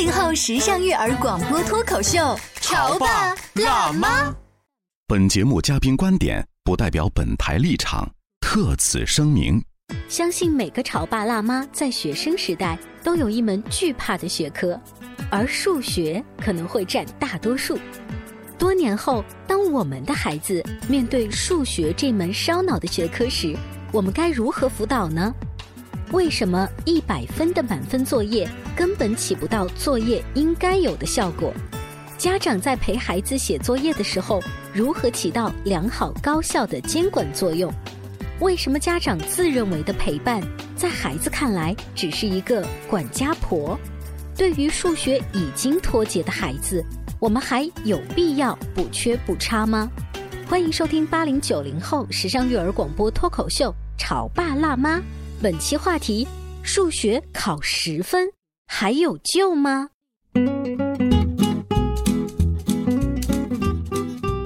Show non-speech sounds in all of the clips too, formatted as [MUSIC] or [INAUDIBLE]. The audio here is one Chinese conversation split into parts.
八零后时尚育儿广播脱口秀，潮爸辣妈。本节目嘉宾观点不代表本台立场，特此声明。相信每个潮爸辣妈在学生时代都有一门惧怕的学科，而数学可能会占大多数。多年后，当我们的孩子面对数学这门烧脑的学科时，我们该如何辅导呢？为什么一百分的满分作业根本起不到作业应该有的效果？家长在陪孩子写作业的时候，如何起到良好高效的监管作用？为什么家长自认为的陪伴，在孩子看来只是一个管家婆？对于数学已经脱节的孩子，我们还有必要补缺补差吗？欢迎收听八零九零后时尚育儿广播脱口秀《潮爸辣妈》。本期话题：数学考十分还有救吗？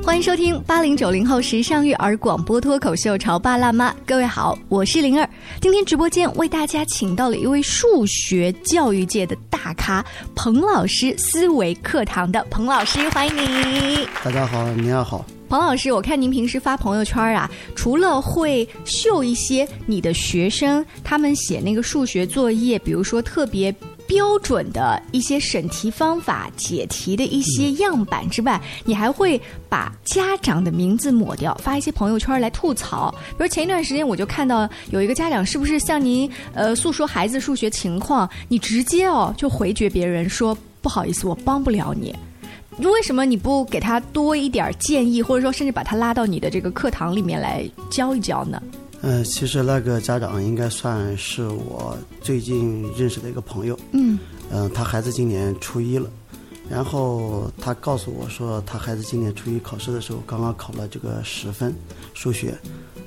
欢迎收听八零九零后时尚育儿广播脱口秀《潮爸辣妈》。各位好，我是灵儿。今天直播间为大家请到了一位数学教育界的大咖——彭老师思维课堂的彭老师，欢迎你。大家好，您好。彭老师，我看您平时发朋友圈啊，除了会秀一些你的学生他们写那个数学作业，比如说特别标准的一些审题方法、解题的一些样板之外，你还会把家长的名字抹掉，发一些朋友圈来吐槽。比如前一段时间，我就看到有一个家长，是不是向您呃诉说孩子数学情况，你直接哦就回绝别人说不好意思，我帮不了你。为什么你不给他多一点建议，或者说甚至把他拉到你的这个课堂里面来教一教呢？呃，其实那个家长应该算是我最近认识的一个朋友。嗯。嗯，他孩子今年初一了，然后他告诉我说，他孩子今年初一考试的时候刚刚考了这个十分数学，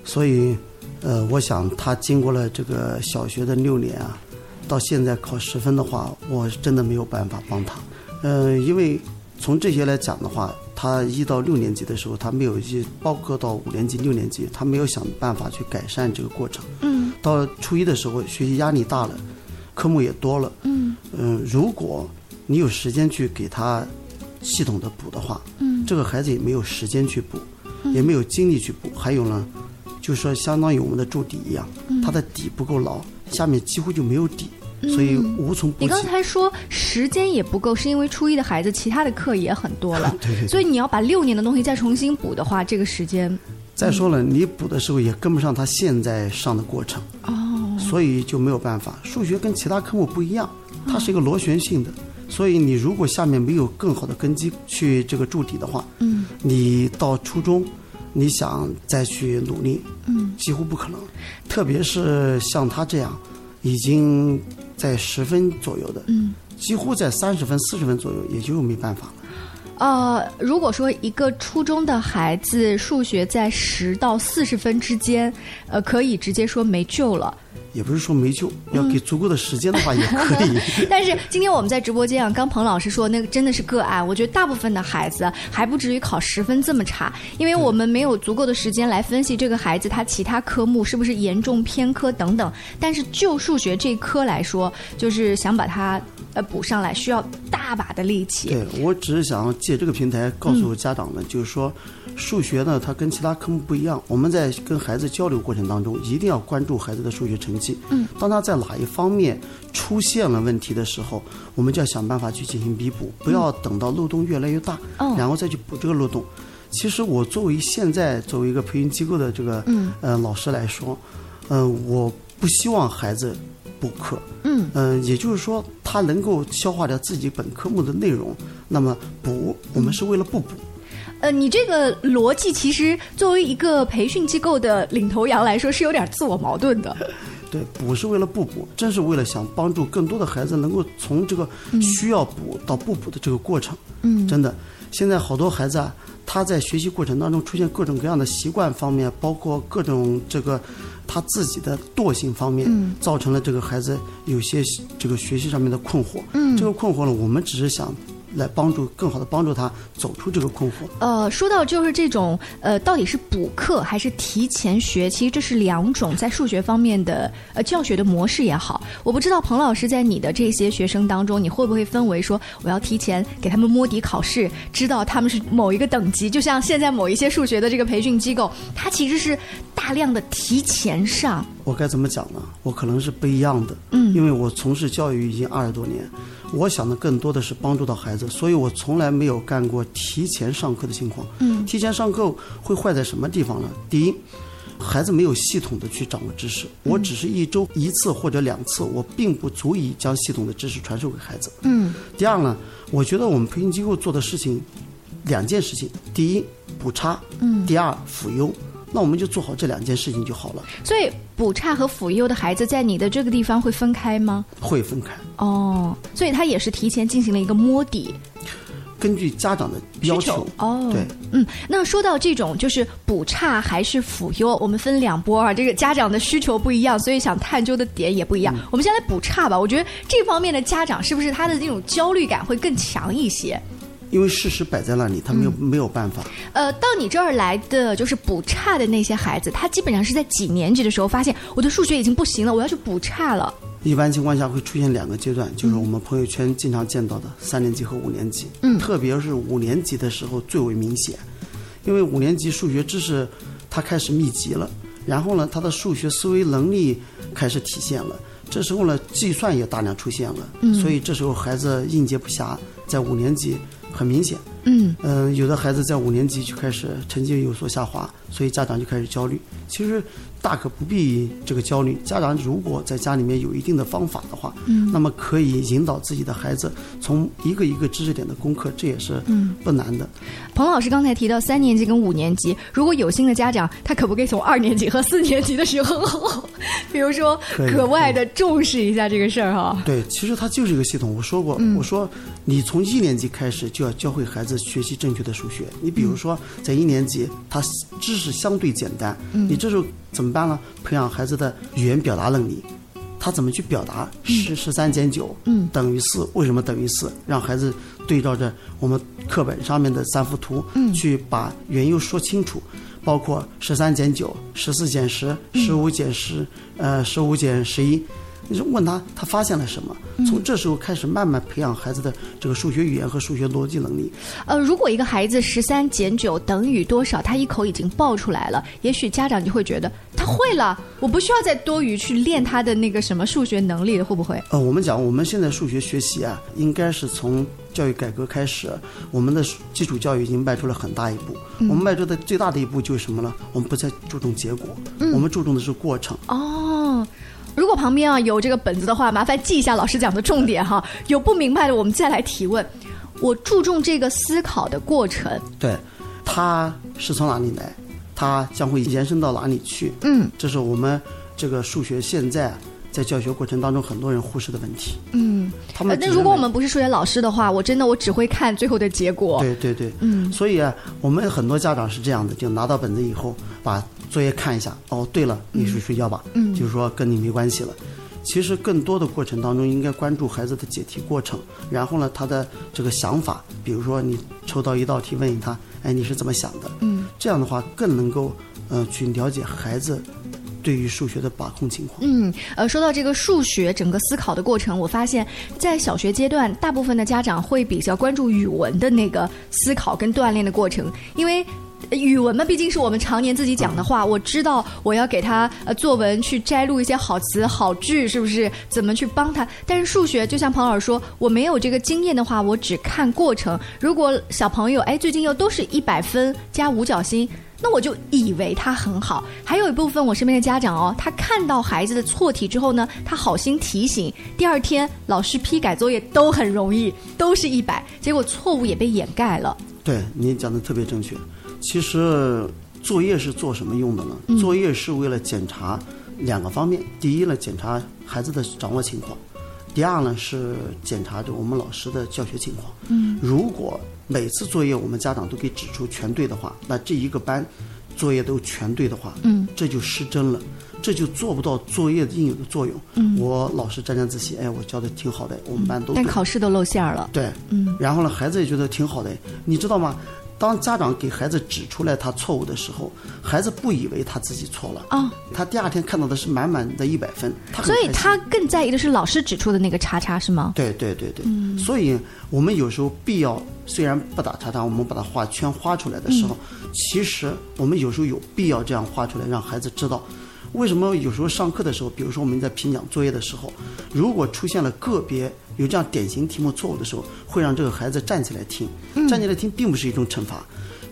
所以，呃，我想他经过了这个小学的六年啊，到现在考十分的话，我真的没有办法帮他。嗯，因为。从这些来讲的话，他一到六年级的时候，他没有一包括到五年级、六年级，他没有想办法去改善这个过程。嗯。到初一的时候，学习压力大了，科目也多了。嗯。嗯，如果你有时间去给他系统的补的话，嗯，这个孩子也没有时间去补，也没有精力去补。还有呢，就是说相当于我们的筑底一样，他的底不够牢，下面几乎就没有底。所以无从补你刚才说时间也不够，是因为初一的孩子其他的课也很多了，[LAUGHS] 对对。所以你要把六年的东西再重新补的话，这个时间。再说了，你补的时候也跟不上他现在上的过程。哦。所以就没有办法。数学跟其他科目不一样，它是一个螺旋性的，所以你如果下面没有更好的根基去这个筑底的话，嗯，你到初中，你想再去努力，嗯，几乎不可能。特别是像他这样，已经。在十分左右的，嗯，几乎在三十分、四十分左右，也就没办法了。呃，如果说一个初中的孩子数学在十到四十分之间，呃，可以直接说没救了。也不是说没救，要给足够的时间的话也可以。但 [LAUGHS] 是今天我们在直播间啊，刚彭老师说那个真的是个案，我觉得大部分的孩子还不至于考十分这么差，因为我们没有足够的时间来分析这个孩子他其他科目是不是严重偏科等等。但是就数学这科来说，就是想把它呃补上来，需要大把的力气。对我只是想借这个平台告诉家长们，就是说。数学呢，它跟其他科目不一样。我们在跟孩子交流过程当中，一定要关注孩子的数学成绩。嗯，当他在哪一方面出现了问题的时候，我们就要想办法去进行弥补，不要等到漏洞越来越大，然后再去补这个漏洞。其实我作为现在作为一个培训机构的这个嗯呃老师来说，嗯、我不希望孩子补课，嗯嗯、也就是说他能够消化掉自己本科目的内容，那么补我们是为了不补。呃，你这个逻辑其实作为一个培训机构的领头羊来说是有点自我矛盾的。[LAUGHS] 对，补是为了不补，正是为了想帮助更多的孩子能够从这个需要补到不补的这个过程。嗯真的，现在好多孩子啊，他在学习过程当中出现各种各样的习惯方面，包括各种这个他自己的惰性方面，嗯造成了这个孩子有些这个学习上面的困惑。嗯这个困惑呢，我们只是想来帮助，更好的帮助他走出这个困惑。呃，说到就是这种呃，到底是补课还是提前学，其实这是两种在数学方面的呃教学的模式也好。我不知道彭老师在你的这些学生当中，你会不会分为说我要提前给他们摸底考试，知道他们是某一个等级，就像现在某一些数学的这个培训机构，它其实是大量的提前上。我该怎么讲呢？我可能是不一样的，嗯因为我从事教育已经二十多年，我想的更多的是帮助到孩子，所以我从来没有干过提前上课的情况。嗯提前上课会坏在什么地方呢？第一，孩子没有系统的去掌握知识，我只是一周一次或者两次，我并不足以将系统的知识传授给孩子。嗯第二呢，我觉得我们培训机构做的事情两件事情：第一，补差；嗯第二，辅优。那我们就做好这两件事情就好了，所以补差和辅优的孩子在你的这个地方会分开吗？会分开。哦，所以他也是提前进行了一个摸底根据家长的要需求，哦。对，嗯，那说到这种就是补差还是辅优，我们分两波啊，这个家长的需求不一样，所以想探究的点也不一样。嗯我们先来补差吧，我觉得这方面的家长是不是他的这种焦虑感会更强一些？因为事实摆在那里，他没有、嗯没有办法。呃，到你这儿来的就是补差的那些孩子，他基本上是在几年级的时候发现我的数学已经不行了，我要去补差了。一般情况下会出现两个阶段，就是我们朋友圈经常见到的三年级和五年级。嗯特别是五年级的时候最为明显，因为五年级数学知识他开始密集了，然后呢，他的数学思维能力开始体现了。这时候呢，计算也大量出现了，嗯所以这时候孩子应接不暇，在五年级很明显。嗯嗯，有的孩子在五年级就开始成绩有所下滑，所以家长就开始焦虑。其实大可不必这个焦虑。家长如果在家里面有一定的方法的话，嗯那么可以引导自己的孩子从一个一个知识点的攻克，这也是嗯不难的。彭老师刚才提到三年级跟五年级，如果有心的家长，他可不可以从二年级和四年级的时候，[LAUGHS] 比如说格外的重视一下这个事儿哈？对，其实它就是一个系统。我说过，嗯我说你从一年级开始就要教会孩子学习正确的数学。你比如说，在一年级，他知识相对简单，嗯你这时候怎么办呢？培养孩子的语言表达能力。他怎么去表达十十三减九嗯等于四？为什么等于四？让孩子对照着我们课本上面的三幅图，嗯去把缘由说清楚，包括十三减九、十四减十、十五减十，呃，十五减十一。你就问他，他发现了什么？从这时候开始，慢慢培养孩子的这个数学语言和数学逻辑能力。呃，如果一个孩子十三减九等于多少，他一口已经报出来了，也许家长就会觉得他会了，我不需要再多余去练他的那个什么数学能力了，会不会？呃，我们讲我们现在数学学习啊，应该是从教育改革开始，我们的基础教育已经迈出了很大一步。我们迈出的最大的一步就是什么呢？我们不再注重结果，我们注重的是过程。哦。如果旁边啊有这个本子的话，麻烦记一下老师讲的重点哈。有不明白的，我们再来提问。我注重这个思考的过程。对，它是从哪里来？它将会延伸到哪里去？嗯这是我们这个数学现在在教学过程当中很多人忽视的问题。嗯。他们呃那如果我们不是数学老师的话，我真的我只会看最后的结果。对对对，嗯所以啊，我们很多家长是这样的，就拿到本子以后，把作业看一下，哦，对了，你去睡觉吧，嗯就是说跟你没关系了。其实更多的过程当中，应该关注孩子的解题过程，然后呢，他的这个想法，比如说你抽到一道题，问他，哎，你是怎么想的？嗯，这样的话更能够，呃，去了解孩子对于数学的把控情况。嗯，呃，说到这个数学整个思考的过程，我发现，在小学阶段，大部分的家长会比较关注语文的那个思考跟锻炼的过程，因为语文嘛，毕竟是我们常年自己讲的话，我知道我要给他呃作文去摘录一些好词好句，是不是？怎么去帮他？但是数学，就像彭老师说，我没有这个经验的话，我只看过程。如果小朋友哎最近又都是一百分加五角星。那我就以为他很好，还有一部分我身边的家长哦，他看到孩子的错题之后呢，他好心提醒，第二天老师批改作业都很容易，都是一百，结果错误也被掩盖了。对你讲的特别正确。其实作业是做什么用的呢？作业是为了检查两个方面，第一呢，检查孩子的掌握情况；第二呢，是检查着我们老师的教学情况。嗯，如果每次作业我们家长都给指出全对的话，那这一个班作业都全对的话，嗯，这就失真了，这就做不到作业应有的作用。嗯，我老师沾沾自喜，哎，我教的挺好的，我们班都但考试都露馅儿了。对，嗯，然后呢，孩子也觉得挺好的，你知道吗？当家长给孩子指出来他错误的时候，孩子不以为他自己错了啊，他第二天看到的是满满的一百分，他所以他更在意的是老师指出的那个叉叉，是吗？对对对对，所以我们有时候必要虽然不打叉叉，我们把它画圈画出来的时候，其实我们有时候有必要这样画出来，让孩子知道。为什么有时候上课的时候，比如说我们在评讲作业的时候，如果出现了个别有这样典型题目错误的时候，会让这个孩子站起来听，站起来听并不是一种惩罚，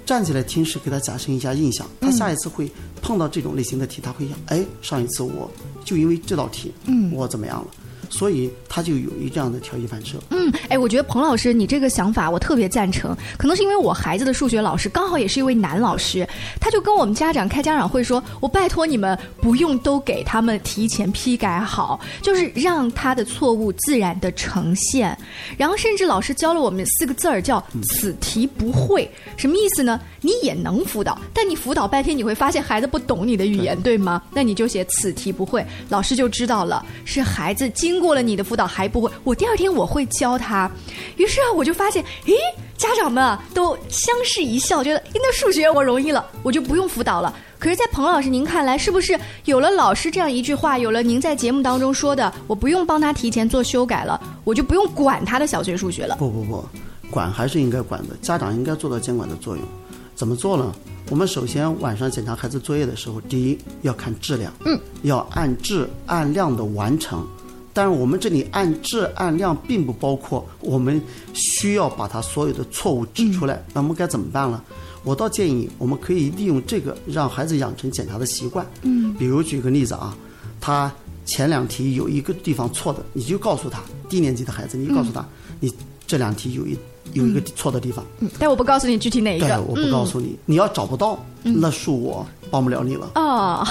站起来听是给他加深一下印象，他下一次会碰到这种类型的题，他会想，哎，上一次我就因为这道题，嗯，我怎么样了？所以他就有一这样的条件反射。嗯，哎，我觉得彭老师你这个想法我特别赞成，可能是因为我孩子的数学老师刚好也是一位男老师，他就跟我们家长开家长会说，我拜托你们不用都给他们提前批改好，就是让他的错误自然的呈现。然后甚至老师教了我们四个字儿叫“此题不会”，什么意思呢？你也能辅导，但你辅导半天你会发现孩子不懂你的语言，对吗？那你就写“此题不会”，老师就知道了是孩子经过了你的辅导还不会，我第二天我会教他。于是啊，我就发现，诶，家长们啊都相视一笑，觉得，诶，那数学我容易了，我就不用辅导了。可是，在彭老师您看来，是不是有了老师这样一句话，有了您在节目当中说的，我不用帮他提前做修改了，我就不用管他的小学数学了？不不不，管还是应该管的，家长应该做到监管的作用。怎么做呢？我们首先晚上检查孩子作业的时候，第一要看质量，嗯，要按质按量的完成。但是我们这里按质按量，并不包括我们需要把他所有的错误指出来。那我们该怎么办呢？我倒建议我们可以利用这个让孩子养成检查的习惯。嗯，比如举个例子啊，他前两题有一个地方错的，你就告诉他，低年级的孩子，你就告诉他，你这两题有一有一个错的地方。嗯，但我不告诉你具体哪一对个，，我不告诉你，你要找不到，那恕我帮不了你了。哦，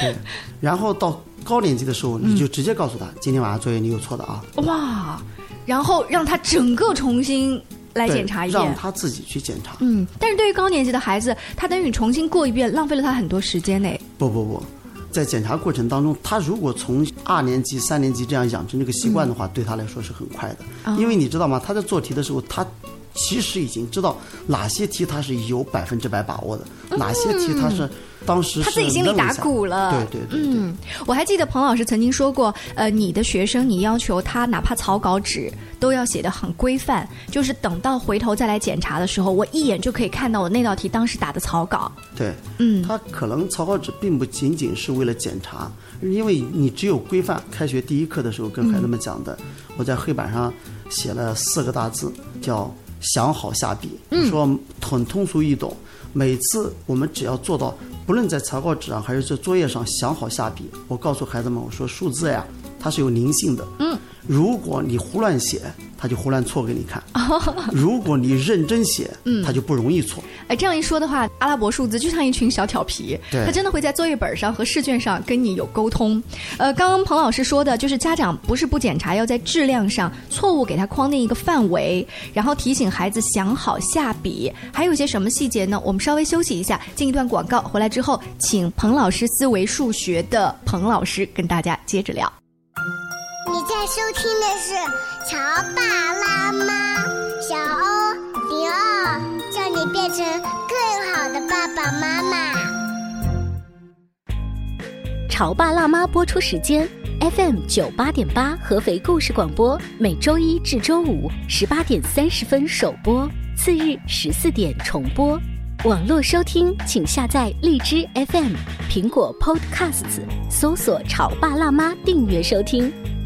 对，然后到高年级的时候，你就直接告诉他，今天晚上作业你有错的啊，哇，然后让他整个重新来检查一遍。让他自己去检查。嗯，但是对于高年级的孩子，他等于重新过一遍，浪费了他很多时间呢。不不不，在检查过程当中，他如果从二年级、三年级这样养成这个习惯的话，对他来说是很快的。因为你知道吗？他在做题的时候，他其实已经知道哪些题他是有百分之百把握的，哪些题他是当时是他自己心里打鼓了。对对对对。嗯，我还记得彭老师曾经说过，呃，你的学生你要求他哪怕草稿纸都要写得很规范，就是等到回头再来检查的时候，我一眼就可以看到我那道题当时打的草稿。对，嗯。他可能草稿纸并不仅仅是为了检查，因为你只有规范。开学第一课的时候跟孩子们讲的，我在黑板上写了四个大字，叫“想好下笔”，说很通俗易懂。每次我们只要做到，不论在草稿纸上还是在作业上想好下笔，我告诉孩子们，我说数字呀，它是有灵性的。嗯，如果你胡乱写，他就胡乱错给你看；[LAUGHS] 如果你认真写，他就不容易错。哎，这样一说的话，阿拉伯数字就像一群小调皮，他真的会在作业本上和试卷上跟你有沟通。呃，刚刚彭老师说的就是家长不是不检查，要在质量上错误给他框定一个范围，然后提醒孩子想好下笔。还有一些什么细节呢？我们稍微休息一下，进一段广告，回来之后，请彭老师思维数学的彭老师跟大家接着聊。你在收听的是《潮爸辣妈》，小欧零二，叫你变成更好的爸爸妈妈。潮爸辣妈播出时间：FM 九八点八合肥故事广播，每周一至周五十八点三十分首播，次日十四点重播。网络收听，请下载荔枝 FM、苹果 Podcasts，搜索“潮爸辣妈”订阅收听。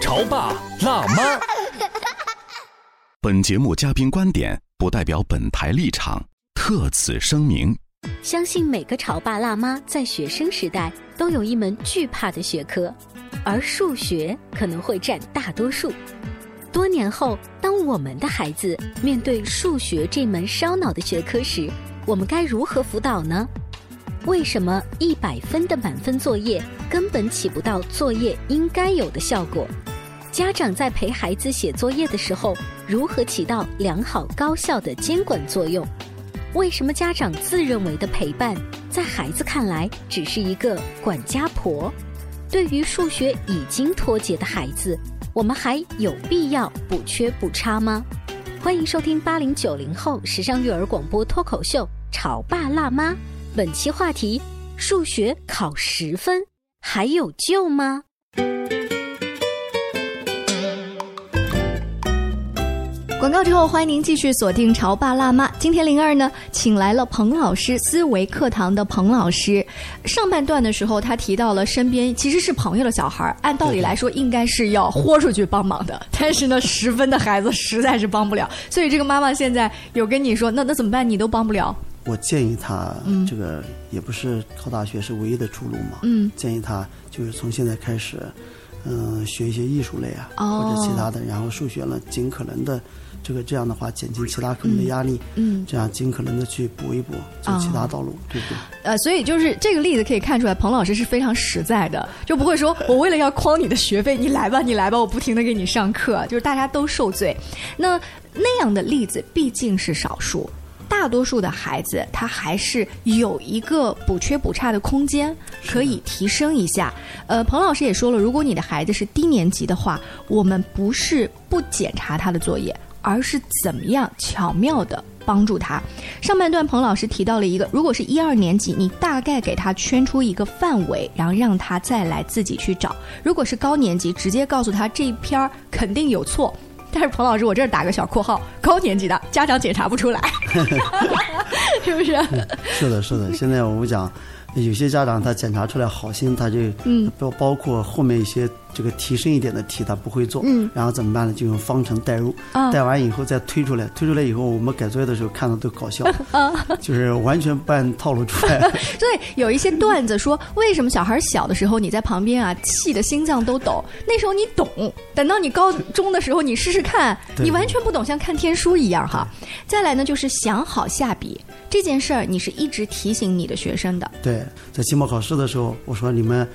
潮爸辣妈。本节目嘉宾观点不代表本台立场，特此声明。相信每个潮爸辣妈在学生时代都有一门惧怕的学科，而数学可能会占大多数。多年后，当我们的孩子面对数学这门烧脑的学科时，我们该如何辅导呢？为什么一百分的满分作业根本起不到作业应该有的效果？家长在陪孩子写作业的时候，如何起到良好高效的监管作用？为什么家长自认为的陪伴，在孩子看来只是一个管家婆？对于数学已经脱节的孩子，我们还有必要补缺补差吗？欢迎收听八零九零后时尚育儿广播脱口秀《潮爸辣妈》，本期话题：数学考十分还有救吗？广告之后，欢迎您继续锁定《潮爸辣妈》。今天灵儿呢，请来了彭老师思维课堂的彭老师。上半段的时候，他提到了身边其实是朋友的小孩儿，按道理来说应该是要豁出去帮忙的，但是呢，十分的孩子实在是帮不了。所以这个妈妈现在有跟你说，那那怎么办？你都帮不了。我建议他嗯，这个也不是考大学是唯一的出路嘛。嗯建议他就是从现在开始，嗯、学一些艺术类啊，哦或者其他的，然后数学呢，尽可能的，这个这样的话减轻其他科目的压力，嗯这样尽可能的去补一补，走其他道路，对不对？呃，所以就是这个例子可以看出来，彭老师是非常实在的，就不会说我为了要诓你的学费，你来吧，你来吧，我不停的给你上课，就是大家都受罪。那那样的例子毕竟是少数，大多数的孩子他还是有一个补缺补差的空间，可以提升一下。呃，彭老师也说了，如果你的孩子是低年级的话，我们不是不检查他的作业，而是怎么样巧妙的帮助他。上半段彭老师提到了一个，如果是一二年级，你大概给他圈出一个范围，然后让他再来自己去找；如果是高年级，直接告诉他这一篇儿肯定有错。但是彭老师，我这儿打个小括号，高年级的家长检查不出来，[LAUGHS] 是不是？是的，是的。[LAUGHS] 现在我们讲，有些家长他检查出来好心，他就嗯包包括后面一些这个提升一点的题他不会做，嗯然后怎么办呢？就用方程代入，啊代完以后再推出来，推出来以后我们改作业的时候看到都搞笑，[LAUGHS] 啊 [LAUGHS] 就是完全不按套路出来。[LAUGHS] 所以有一些段子说，为什么小孩小的时候你在旁边啊，气得心脏都抖？那时候你懂，等到你高中的时候，你试试看，你完全不懂，像看天书一样哈。再来呢，就是想好下笔这件事儿，你是一直提醒你的学生的。对，在期末考试的时候，我说你们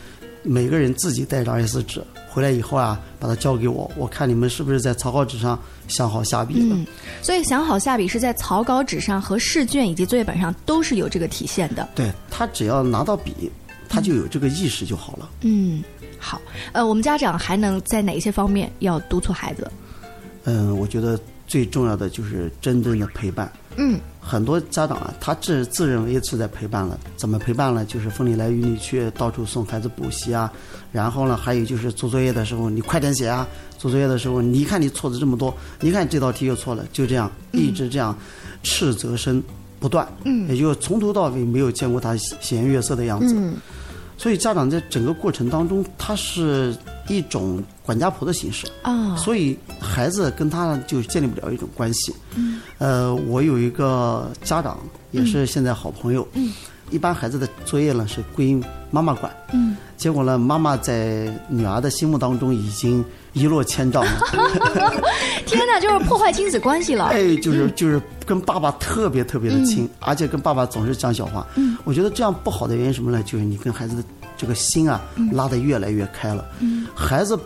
每个人自己带张 A4 纸回来以后啊，把它交给我，我看你们是不是在草稿纸上想好下笔了。嗯，所以想好下笔是在草稿纸上和试卷以及作业本上都是有这个体现的。对他只要拿到笔，他就有这个意识就好了。嗯，好，呃，我们家长还能在哪些方面要督促孩子？嗯，我觉得最重要的就是真正的陪伴。嗯，很多家长啊，他自自认为是在陪伴了，怎么陪伴呢？就是风里来雨里去，到处送孩子补习啊。然后呢，还有就是做作业的时候，你快点写啊！做作业的时候，你看你错的这么多，你看这道题又错了，就这样一直这样斥责声不断。嗯也就从头到尾没有见过他喜颜悦色的样子。嗯所以家长在整个过程当中，他是一种管家婆的形式。啊，所以孩子跟他就建立不了一种关系。嗯呃，我有一个家长也是现在好朋友。嗯一般孩子的作业呢是归妈妈管，嗯，结果呢，妈妈在女儿的心目当中已经一落千丈了。[LAUGHS] 天哪，就是破坏亲子关系了。[LAUGHS] 哎，就是就是跟爸爸特别特别的亲，而且跟爸爸总是讲小话。嗯，我觉得这样不好的原因什么呢？就是你跟孩子的这个心啊拉得越来越开了。嗯，孩子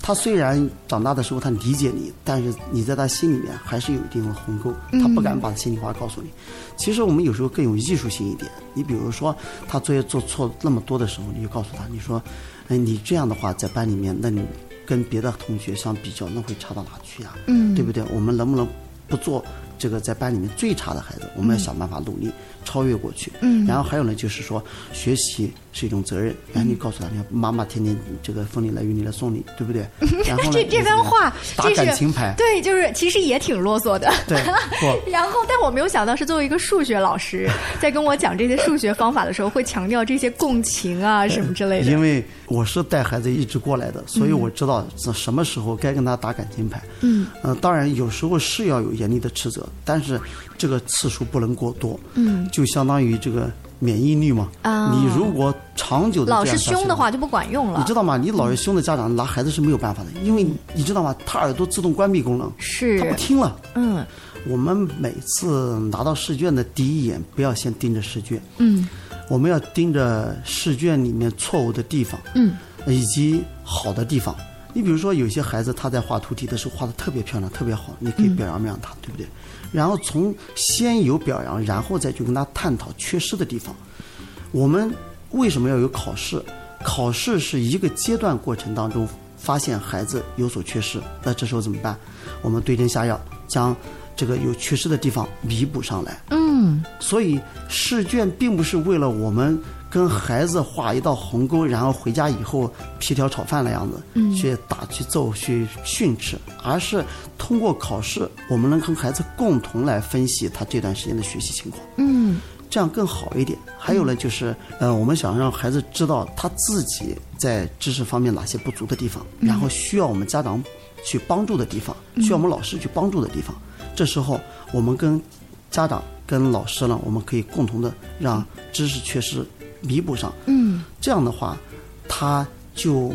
他虽然长大的时候他理解你，但是你在他心里面还是有一定的鸿沟，他不敢把心里话告诉你。其实我们有时候更有艺术性一点，你比如说他作业做错那么多的时候，你就告诉他，你说，哎，你这样的话在班里面，那你跟别的同学相比较，那会差到哪去呀？嗯对不对？我们能不能不做这个在班里面最差的孩子？我们要想办法努力超越过去。嗯然后还有呢，就是说学习是一种责任。然后你告诉他，你看妈妈天天这个风里来雨里来送你，对不对？[LAUGHS] 然后，这这番话，打感情牌。对，就是其实也挺啰嗦的。对，[LAUGHS] 然后，但我没有想到是作为一个数学老师，在跟我讲这些数学方法的时候，会强调这些共情啊什么之类的。因为我是带孩子一直过来的，所以我知道什什么时候该跟他打感情牌。嗯，呃，当然有时候是要有严厉的斥责，但是这个次数不能过多。嗯，就相当于这个免疫力嘛。啊你如果长久的老是凶的话就不管用了。你知道吗？你老是凶的家长拿孩子是没有办法的，因为你知道吗？他耳朵自动关闭功能，是他不听了。嗯我们每次拿到试卷的第一眼，不要先盯着试卷，嗯我们要盯着试卷里面错误的地方，嗯，以及好的地方。你比如说，有些孩子他在画图题的时候画的特别漂亮，特别好，你可以表扬表扬他，对不对？然后从先有表扬，然后再去跟他探讨缺失的地方。我们为什么要有考试？考试是一个阶段过程当中发现孩子有所缺失，那这时候怎么办？我们对症下药，将这个有缺失的地方弥补上来。嗯，所以试卷并不是为了我们跟孩子画一道鸿沟，然后回家以后皮条炒饭的样子，嗯去打去揍去训斥，而是通过考试，我们能跟孩子共同来分析他这段时间的学习情况。嗯这样更好一点。还有呢，就是呃，我们想让孩子知道他自己在知识方面哪些不足的地方，嗯然后需要我们家长去帮助的地方，需要我们老师去帮助的地方。这时候，我们跟家长、跟老师呢，我们可以共同的让知识缺失弥补上。嗯，这样的话，他就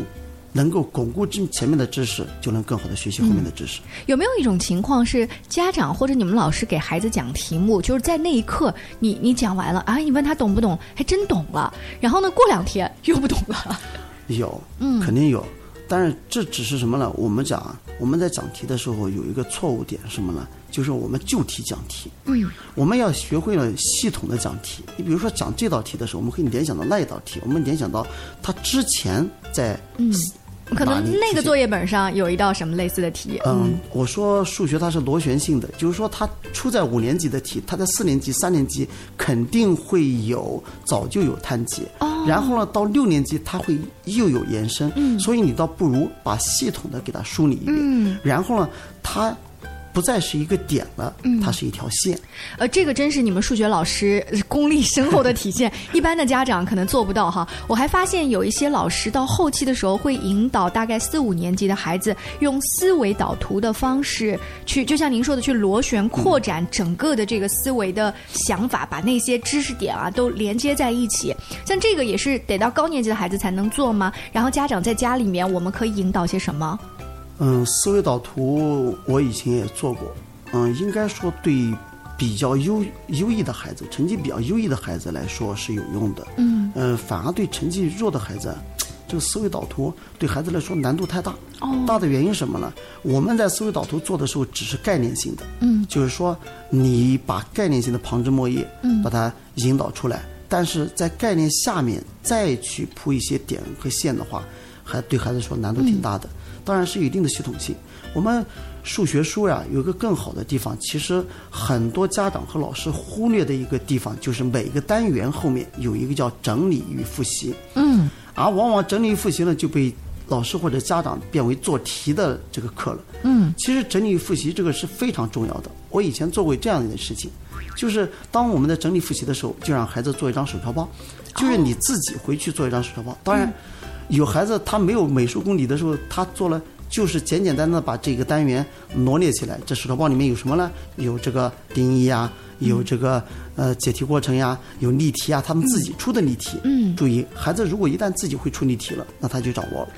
能够巩固之前面的知识，就能更好的学习后面的知识。有没有一种情况是家长或者你们老师给孩子讲题目，就是在那一刻你你讲完了啊，你问他懂不懂，还真懂了，然后呢过两天又不懂了。有，嗯肯定有。但是这只是什么呢？我们讲啊我们在讲题的时候有一个错误点是什么呢？就是我们就题讲题。嗯。我们要学会了系统的讲题。你比如说讲这道题的时候，我们可以联想到那一道题，我们联想到他之前在嗯，可能那个作业本上有一道什么类似的题。嗯，我说数学它是螺旋性的，就是说它出在五年级的题，它在四年级、三年级肯定会有早就有摊解，哦。然后呢到六年级它会又有延伸，嗯。所以你倒不如把系统的给它梳理一遍，嗯。然后呢它不再是一个点了，嗯它是一条线。呃，这个真是你们数学老师呃功力深厚的体现，[LAUGHS] 一般的家长可能做不到哈。我还发现有一些老师到后期的时候会引导大概四五年级的孩子用思维导图的方式去，就像您说的，去螺旋扩展整个的这个思维的想法，把那些知识点啊都连接在一起。像这个也是得到高年级的孩子才能做吗？然后家长在家里面，我们可以引导些什么？嗯，思维导图我以前也做过，嗯，应该说对比较优优异的孩子，成绩比较优异的孩子来说是有用的。嗯，呃，反而对成绩弱的孩子，这个思维导图对孩子来说难度太大。哦大的原因是什么呢？我们在思维导图做的时候只是概念性的，嗯就是说你把概念性的旁枝末叶，嗯把它引导出来，但是在概念下面再去铺一些点和线的话，还对孩子说难度挺大的。当然是有一定的系统性。我们数学书呀有一个更好的地方，其实很多家长和老师忽略的一个地方，就是每个单元后面有一个叫整理与复习。嗯而往往整理与复习呢就被老师或者家长变为做题的这个课了。嗯其实整理与复习这个是非常重要的。我以前做过这样一件事情，就是当我们在整理复习的时候，就让孩子做一张手抄报，就是你自己回去做一张手抄包。当然，有孩子他没有美术功底的时候，他做了。就是简简单单的把这个单元罗列起来，这手抄报里面有什么呢？有这个定义呀，有这个呃解题过程呀，有例题啊，他们自己出的例题。嗯注意，孩子如果一旦自己会出例题了，那他就掌握了。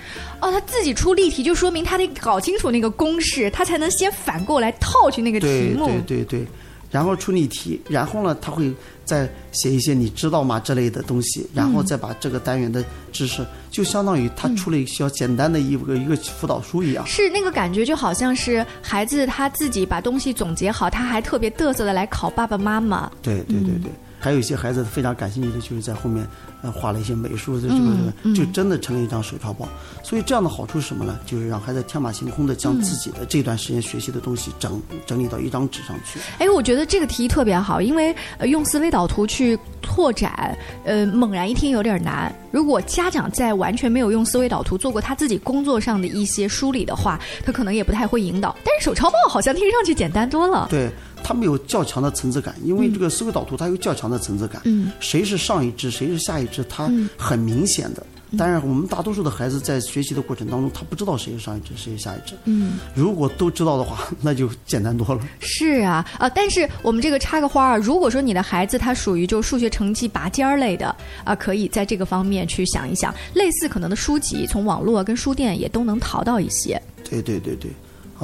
哦，他自己出例题，就说明他得搞清楚那个公式，他才能先反过来套去那个题对目。对对对，然后出例题，然后呢，他会再写一些你知道吗之类的东西，然后再把这个单元的知识，就相当于他出了一个小简单的一个一个辅导书一样。是那个感觉，就好像是孩子他自己把东西总结好，他还特别嘚瑟的来考爸爸妈妈。对对对对。还有一些孩子非常感兴趣的，就是在后面呃画了一些美术的这个这个，就真的成了一张手抄报。所以这样的好处是什么呢？就是让孩子天马行空的将自己的这段时间学习的东西整整理到一张纸上去。哎，我觉得这个提议特别好，因为呃用思维导图去拓展，呃猛然一听有点难。如果家长在完全没有用思维导图做过他自己工作上的一些梳理的话，他可能也不太会引导。但是手抄报好像听上去简单多了。对。他们有较强的层次感，因为这个思维导图它有较强的层次感。嗯，谁是上一支，谁是下一支，它很明显的。当然，我们大多数的孩子在学习的过程当中，他不知道谁是上一支，谁是下一支。嗯，如果都知道的话，[LAUGHS] 那就简单多了。是啊，啊，但是我们这个插个花儿，如果说你的孩子他属于就数学成绩拔尖儿类的啊，可以在这个方面去想一想，类似可能的书籍，从网络跟书店也都能淘到一些。对对对对。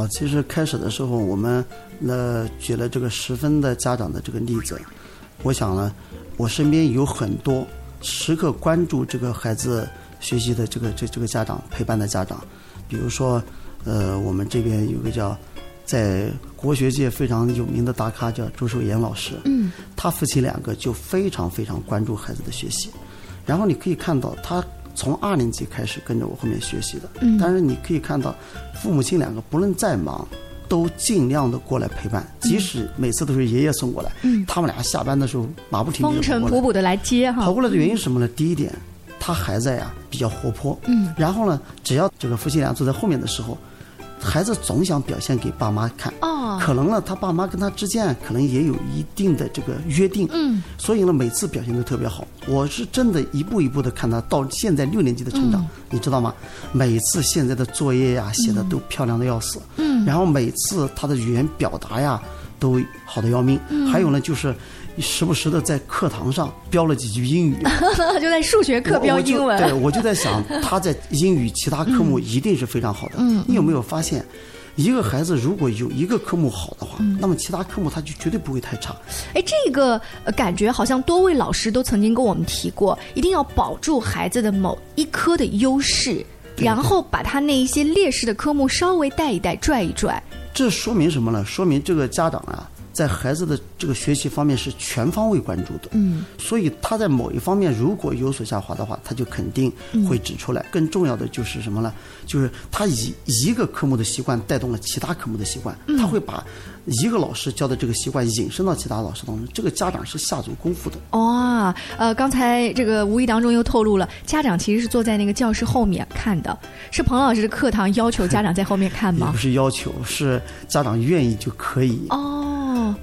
好，其实开始的时候，我们呃举了这个十分的家长的这个例子。我想呢，我身边有很多时刻关注这个孩子学习的这个这这个家长陪伴的家长。比如说，呃，我们这边有个叫在国学界非常有名的大咖叫周守岩老师。嗯。他夫妻两个就非常非常关注孩子的学习。然后你可以看到他。从二年级开始跟着我后面学习的，但是你可以看到，父母亲两个不论再忙，都尽量的过来陪伴，即使每次都是爷爷送过来，他们俩下班的时候马不停蹄风尘仆仆的来接哈。跑过来的原因是什么呢？第一点，他孩子呀比较活泼，嗯，然后呢，只要这个夫妻俩坐在后面的时候。孩子总想表现给爸妈看，哦，可能呢，他爸妈跟他之间可能也有一定的这个约定，嗯，所以呢，每次表现都特别好。我是真的一步一步的看他到现在六年级的成长，你知道吗？每次现在的作业呀写的都漂亮的要死，嗯，然后每次他的语言表达呀都好的要命，还有呢就是。时不时的在课堂上标了几句英语，[LAUGHS] 就在数学课标英文。对，我就在想，他在英语其他科目一定是非常好的。嗯，你有没有发现，一个孩子如果有一个科目好的话，那么其他科目他就绝对不会太差。哎，这个感觉好像多位老师都曾经跟我们提过，一定要保住孩子的某一科的优势，然后把他那一些劣势的科目稍微带一带、拽一拽。这说明什么呢？说明这个家长啊。在孩子的这个学习方面是全方位关注的，嗯，所以他在某一方面如果有所下滑的话，他就肯定会指出来。更重要的就是什么呢？就是他以一个科目的习惯带动了其他科目的习惯，他会把一个老师教的这个习惯引申到其他老师当中。这个家长是下足功夫的。哇，呃，刚才这个无意当中又透露了，家长其实是坐在那个教室后面看的，是彭老师的课堂要求家长在后面看吗？不是要求，是家长愿意就可以。哦。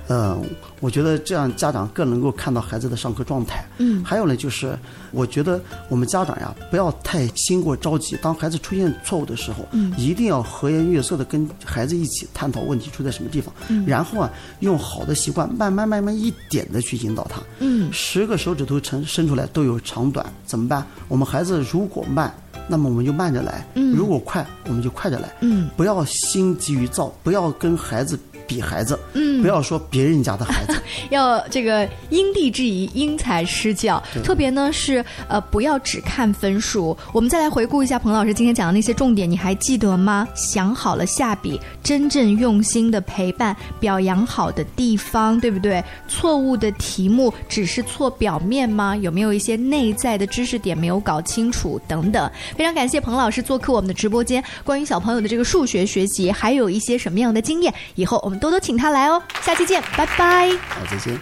嗯，我觉得这样家长更能够看到孩子的上课状态。嗯，还有呢，就是我觉得我们家长呀，不要太心过着急。当孩子出现错误的时候，嗯，一定要和颜悦色的跟孩子一起探讨问题出在什么地方。嗯，然后啊，用好的习惯慢慢慢慢一点的去引导他。嗯，十个手指头伸伸出来都有长短，怎么办？我们孩子如果慢，那么我们就慢着来；嗯如果快，我们就快着来。嗯，不要心急于躁，不要跟孩子。比孩子，嗯，不要说别人家的孩子，[LAUGHS] 要这个因地制宜、因材施教。特别呢是呃，不要只看分数。我们再来回顾一下彭老师今天讲的那些重点，你还记得吗？想好了下笔，真正用心的陪伴，表扬好的地方，对不对？错误的题目只是错表面吗？有没有一些内在的知识点没有搞清楚？等等。非常感谢彭老师做客我们的直播间，关于小朋友的这个数学学习，还有一些什么样的经验？以后我们。多多请他来哦，下期见，拜拜。好，再见。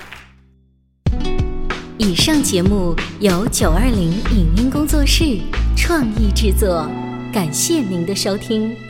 以上节目由九二零影音工作室创意制作，感谢您的收听。